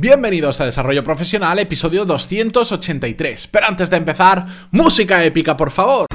Bienvenidos a Desarrollo Profesional, episodio 283. Pero antes de empezar, música épica, por favor.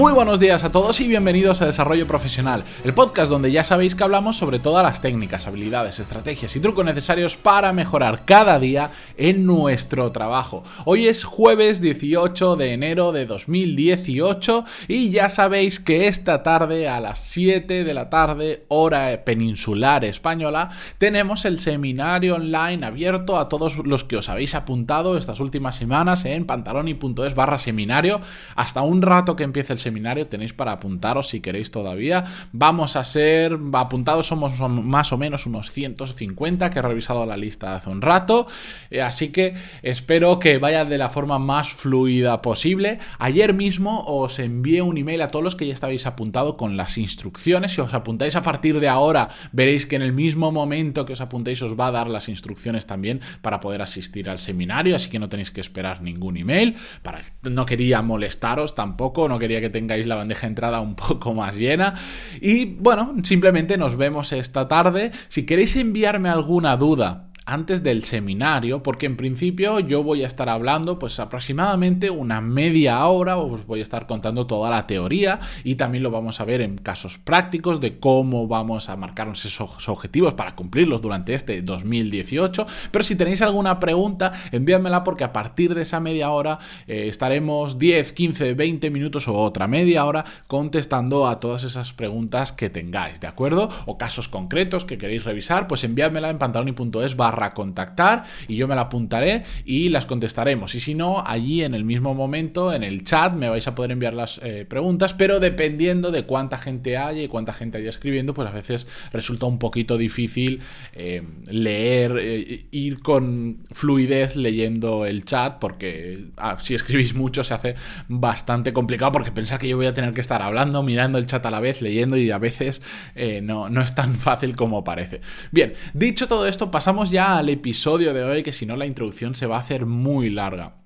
Muy buenos días a todos y bienvenidos a Desarrollo Profesional, el podcast donde ya sabéis que hablamos sobre todas las técnicas, habilidades, estrategias y trucos necesarios para mejorar cada día en nuestro trabajo. Hoy es jueves 18 de enero de 2018 y ya sabéis que esta tarde a las 7 de la tarde, hora peninsular española, tenemos el seminario online abierto a todos los que os habéis apuntado estas últimas semanas en pantaloni.es barra seminario hasta un rato que empiece el seminario seminario tenéis para apuntaros si queréis todavía. Vamos a ser, apuntados somos más o menos unos 150 que he revisado la lista hace un rato, eh, así que espero que vaya de la forma más fluida posible. Ayer mismo os envié un email a todos los que ya estabais apuntado con las instrucciones. Si os apuntáis a partir de ahora, veréis que en el mismo momento que os apuntéis os va a dar las instrucciones también para poder asistir al seminario, así que no tenéis que esperar ningún email. Para, no quería molestaros tampoco, no quería que tengáis la bandeja de entrada un poco más llena. Y bueno, simplemente nos vemos esta tarde. Si queréis enviarme alguna duda antes del seminario, porque en principio yo voy a estar hablando pues aproximadamente una media hora, os voy a estar contando toda la teoría y también lo vamos a ver en casos prácticos de cómo vamos a marcarnos esos objetivos para cumplirlos durante este 2018. Pero si tenéis alguna pregunta, envíamela porque a partir de esa media hora eh, estaremos 10, 15, 20 minutos o otra media hora contestando a todas esas preguntas que tengáis, ¿de acuerdo? O casos concretos que queréis revisar, pues enviádmela en pantaloni.es barra contactar y yo me la apuntaré y las contestaremos. Y si no, allí en el mismo momento, en el chat, me vais a poder enviar las eh, preguntas, pero dependiendo de cuánta gente haya y cuánta gente haya escribiendo, pues a veces resulta un poquito difícil eh, leer, eh, ir con fluidez leyendo el chat, porque ah, si escribís mucho se hace bastante complicado, porque pensar que yo voy a tener que estar hablando, mirando el chat a la vez, leyendo y a veces no, no es tan fácil como parece. Bien, dicho todo esto, pasamos ya al episodio de hoy, que si no la introducción se va a hacer muy larga.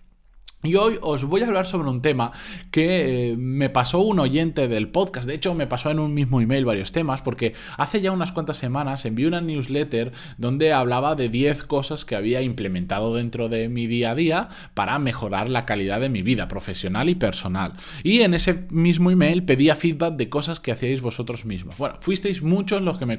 Y hoy os voy a hablar sobre un tema que eh, me pasó un oyente del podcast. De hecho, me pasó en un mismo email varios temas, porque hace ya unas cuantas semanas envié una newsletter donde hablaba de 10 cosas que había implementado dentro de mi día a día para mejorar la calidad de mi vida profesional y personal. Y en ese mismo email pedía feedback de cosas que hacíais vosotros mismos. Bueno, fuisteis muchos los que me,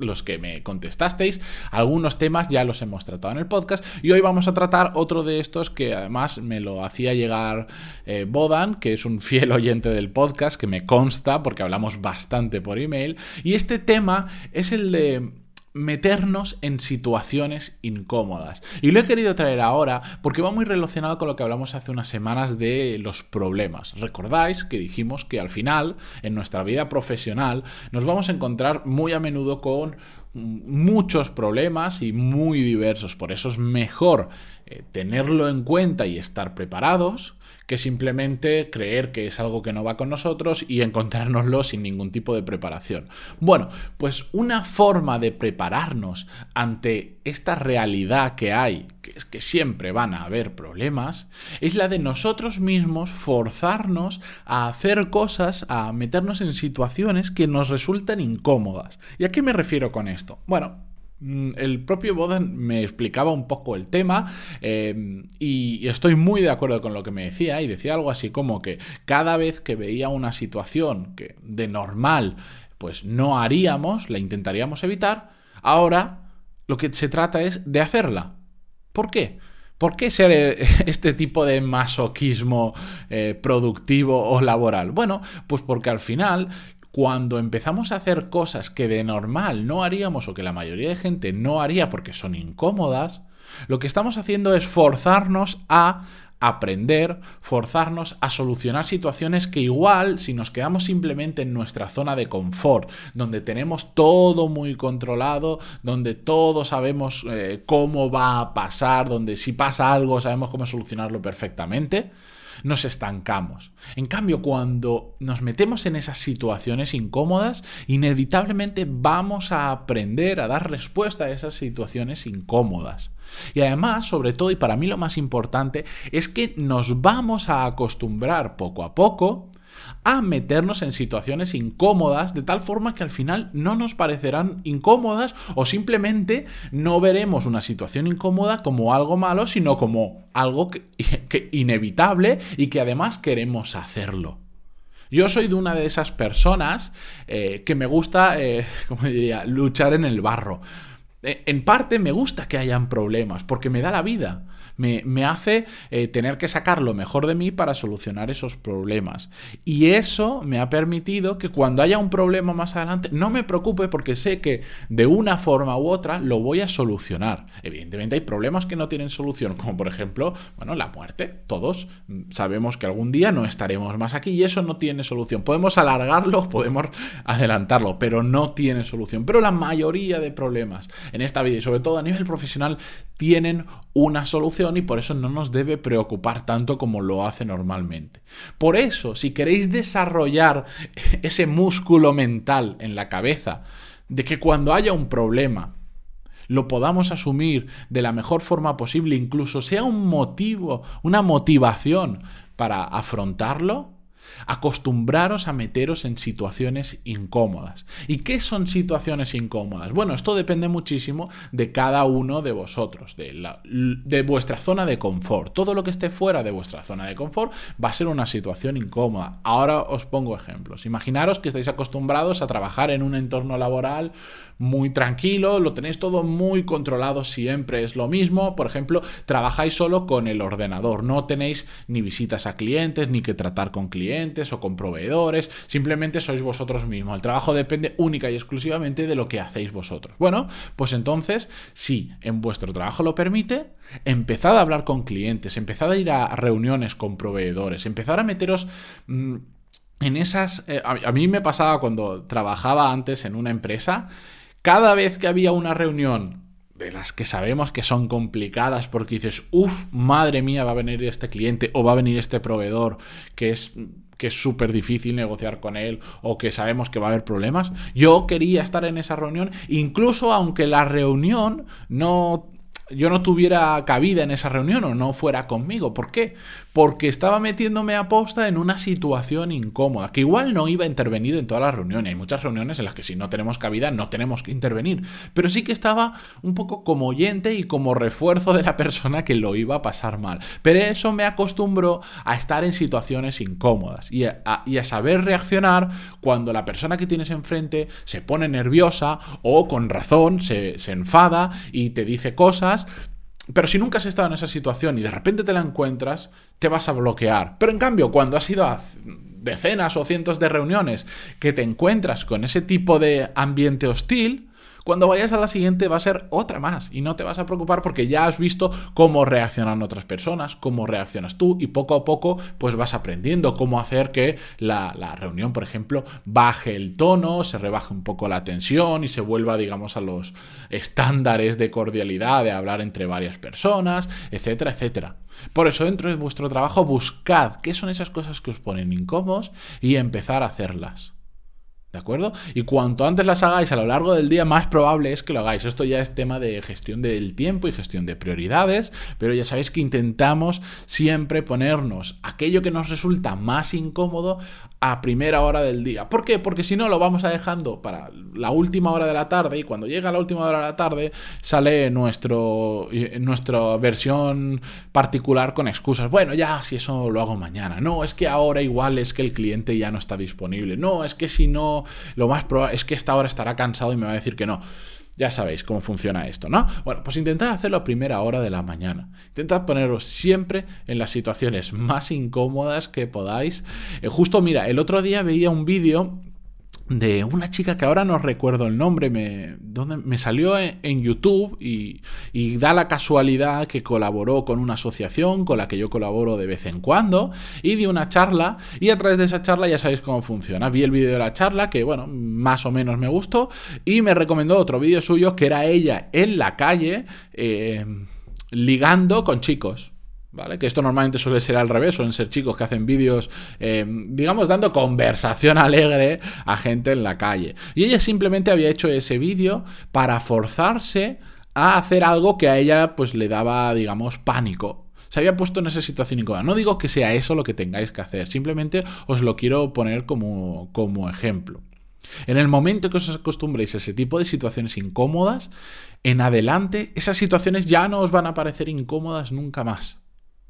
los que me contestasteis. Algunos temas ya los hemos tratado en el podcast. Y hoy vamos a tratar otro de estos que además me lo hacía llegar eh, Bodan, que es un fiel oyente del podcast, que me consta porque hablamos bastante por email. Y este tema es el de meternos en situaciones incómodas. Y lo he querido traer ahora porque va muy relacionado con lo que hablamos hace unas semanas de los problemas. Recordáis que dijimos que al final, en nuestra vida profesional, nos vamos a encontrar muy a menudo con muchos problemas y muy diversos. Por eso es mejor eh, tenerlo en cuenta y estar preparados que simplemente creer que es algo que no va con nosotros y encontrárnoslo sin ningún tipo de preparación. Bueno, pues una forma de prepararnos ante esta realidad que hay, que es que siempre van a haber problemas, es la de nosotros mismos forzarnos a hacer cosas, a meternos en situaciones que nos resultan incómodas. ¿Y a qué me refiero con esto? Bueno, Mm, el propio Bodan me explicaba un poco el tema em, y estoy muy de acuerdo con lo que me decía y decía algo así como que cada vez que veía una situación que de normal pues no haríamos, la intentaríamos evitar, ahora lo que se trata es de hacerla. ¿Por qué? ¿Por qué ser eh, este tipo de masoquismo eh, productivo o laboral? Bueno, pues porque al final cuando empezamos a hacer cosas que de normal no haríamos o que la mayoría de gente no haría porque son incómodas, lo que estamos haciendo es forzarnos a aprender, forzarnos a solucionar situaciones que igual si nos quedamos simplemente en nuestra zona de confort, donde tenemos todo muy controlado, donde todos sabemos eh, cómo va a pasar, donde si pasa algo sabemos cómo solucionarlo perfectamente, nos estancamos. En cambio, cuando nos metemos en esas situaciones incómodas, inevitablemente vamos a aprender a dar respuesta a esas situaciones incómodas. Y además, sobre todo, y para mí lo más importante, es que nos vamos a acostumbrar poco a poco a meternos en situaciones incómodas de tal forma que al final no nos parecerán incómodas o simplemente no veremos una situación incómoda como algo malo, sino como algo que, inevitable y que además queremos hacerlo. Yo soy de una de esas personas eh, que me gusta, eh, como diría, luchar en el barro. Eh, en parte me gusta que hayan problemas, porque me da la vida me, hace eh, tener que sacar lo mejor de mí para solucionar esos problemas. Y eso me ha permitido que cuando haya un problema más adelante no me preocupe porque sé que de una forma u otra lo voy a solucionar. Evidentemente hay problemas que no tienen solución, como por ejemplo, bueno, la muerte. Todos sabemos que algún día no estaremos más aquí y eso no tiene solución. Podemos alargarlo, podemos adelantarlo, pero no tiene solución. Pero la mayoría de problemas en esta vida y sobre todo a nivel profesional tienen una solución y por eso no nos debe preocupar tanto como lo hace normalmente. Por eso, si queréis desarrollar ese músculo mental en la cabeza, de que cuando haya un problema, lo podamos asumir de la mejor forma posible, incluso sea un motivo, una motivación para afrontarlo, Acostumbraros a meteros en situaciones incómodas. ¿Y qué son situaciones incómodas? Bueno, esto depende muchísimo de cada uno de vosotros, de, de vuestra zona de confort. Todo lo que esté fuera de vuestra zona de confort va a ser una situación incómoda. Ahora os pongo ejemplos. Imaginaros que estáis acostumbrados a trabajar en un entorno laboral muy tranquilo, lo tenéis todo muy controlado, siempre es lo mismo. Por ejemplo, trabajáis solo con el ordenador, no tenéis ni visitas a clientes, ni que tratar con clientes o con proveedores, simplemente sois vosotros mismos. El trabajo depende única y exclusivamente de lo que hacéis vosotros. Bueno, pues entonces, si en vuestro trabajo lo permite, empezad a hablar con clientes, empezad a ir a reuniones con proveedores, empezad a meteros... Mm, en esas, eh, a mí me pasaba cuando trabajaba antes en una empresa, cada vez que había una reunión de las que sabemos que son complicadas porque dices, uff, madre mía, va a venir este cliente o va a venir este proveedor que es que es súper difícil negociar con él o que sabemos que va a haber problemas. Yo quería estar en esa reunión, incluso aunque la reunión no yo no tuviera cabida en esa reunión o no fuera conmigo. ¿Por qué? Porque estaba metiéndome a posta en una situación incómoda, que igual no iba a intervenir en todas las reuniones. Hay muchas reuniones en las que si no tenemos cabida no tenemos que intervenir, pero sí que estaba un poco como oyente y como refuerzo de la persona que lo iba a pasar mal. Pero eso me acostumbró a estar en situaciones incómodas y a, saber reaccionar cuando la persona que tienes enfrente se pone nerviosa o con razón se enfada y te dice cosas pero si nunca has estado en esa situación y de repente te la encuentras, te vas a bloquear. Pero en cambio, cuando has ido a decenas o cientos de reuniones que te encuentras con ese tipo de ambiente hostil, cuando vayas a la siguiente va a ser otra más y no te vas a preocupar porque ya has visto cómo reaccionan otras personas, cómo reaccionas tú y poco a poco pues vas aprendiendo cómo hacer que la, reunión, por ejemplo, baje el tono, se rebaje un poco la tensión y se vuelva, digamos, a los estándares de cordialidad de hablar entre varias personas, etcétera, etcétera. Por eso dentro de vuestro trabajo buscad qué son esas cosas que os ponen incómodos y empezar a hacerlas. ¿De acuerdo? Y cuanto antes las hagáis a lo largo del día, más probable es que lo hagáis. Esto ya es tema de gestión del tiempo y gestión de prioridades, pero ya sabéis que intentamos siempre ponernos aquello que nos resulta más incómodo a primera hora del día. ¿Por qué? Porque si no lo vamos a dejando para la última hora de la tarde y cuando llega la última hora de la tarde sale nuestro, eh, nuestra versión particular con excusas. Bueno, ya si eso lo hago mañana. No, es que ahora igual es que el cliente ya no está disponible. No, es que si no, lo más probable es que esta hora estará cansado y me va a decir que no. Ya sabéis cómo funciona esto, ¿no? Bueno, pues intentad hacerlo a primera hora de la mañana. Intentad poneros siempre en las situaciones más incómodas que podáis. Eh, justo, mira, el otro día veía un vídeo de una chica que ahora no recuerdo el nombre, me, donde, me salió en, YouTube y, da la casualidad que colaboró con una asociación con la que yo colaboro de vez en cuando y dio una charla y a través de esa charla ya sabéis cómo funciona. Vi el vídeo de la charla que bueno, más o menos me gustó y me recomendó otro vídeo suyo que era ella en la calle eh, ligando con chicos. Que esto normalmente suele ser al revés, suelen ser chicos que hacen vídeos, eh, digamos, dando conversación alegre a gente en la calle. Y ella simplemente había hecho ese vídeo para forzarse a hacer algo que a ella pues le daba, digamos, pánico. Se había puesto en esa situación incómoda. No digo que sea eso lo que tengáis que hacer, simplemente os lo quiero poner como, como ejemplo. En el momento que os acostumbréis a ese tipo de situaciones incómodas, en adelante esas situaciones ya no os van a parecer incómodas nunca más.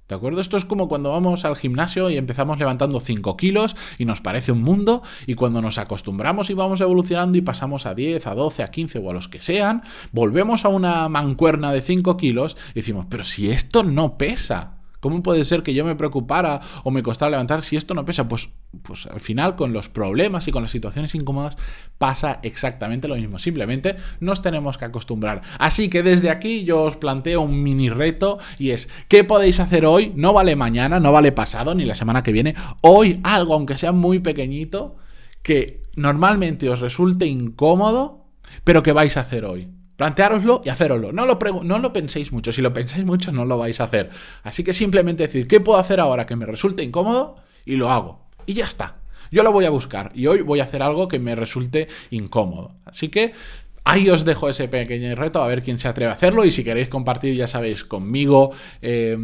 ¿De acuerdo? Esto es como cuando vamos al gimnasio y empezamos levantando 5 kilos y nos parece un mundo y cuando nos acostumbramos y vamos evolucionando y pasamos a 10, a 12, a 15 o a los que sean, volvemos a una mancuerna de 5 kilos y decimos, pero si esto no pesa. ¿Cómo puede ser que yo me preocupara o me costara levantar si esto no pesa? Pues, pues al final con los problemas y con las situaciones incómodas pasa exactamente lo mismo. Simplemente nos tenemos que acostumbrar. Así que desde aquí yo os planteo un mini reto y es, ¿qué podéis hacer hoy? No vale mañana, no vale pasado, ni la semana que viene. Hoy algo, aunque sea muy pequeñito, que normalmente os resulte incómodo, pero que vais a hacer hoy. Planteároslo y hacéroslo. No lo, no lo penséis mucho. Si lo pensáis mucho, no lo vais a hacer. Así que simplemente decir, ¿qué puedo hacer ahora que me resulte incómodo? Y lo hago. Y ya está. Yo lo voy a buscar. Y hoy voy a hacer algo que me resulte incómodo. Así que Ahí os dejo ese pequeño reto, a ver quién se atreve a hacerlo. Y si queréis compartir, ya sabéis, conmigo. Eh,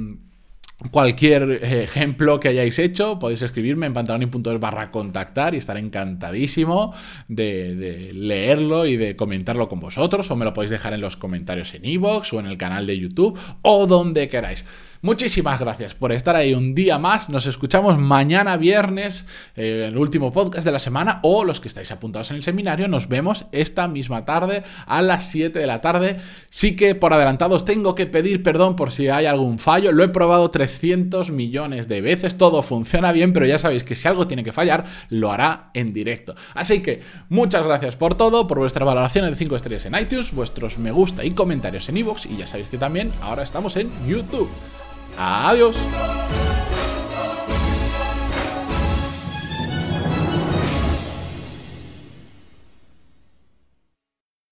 cualquier ejemplo que hayáis hecho, podéis escribirme en pantaloni.es barra contactar y estaré encantadísimo de, de, leerlo y de comentarlo con vosotros o me lo podéis dejar en los comentarios en iVoox o en el canal de YouTube o donde queráis. Muchísimas gracias por estar ahí un día más. Nos escuchamos mañana viernes, eh, el último podcast de la semana, o los que estáis apuntados en el seminario, nos vemos esta misma tarde a las 7 de la tarde. Sí que por adelantado os tengo que pedir perdón por si hay algún fallo. Lo he probado 300 millones de veces, todo funciona bien, pero ya sabéis que si algo tiene que fallar, lo hará en directo. Así que muchas gracias por todo, por vuestra valoración de 5 estrellas en iTunes, vuestros me gusta y comentarios en iVoox, y ya sabéis que también ahora estamos en YouTube. Adiós.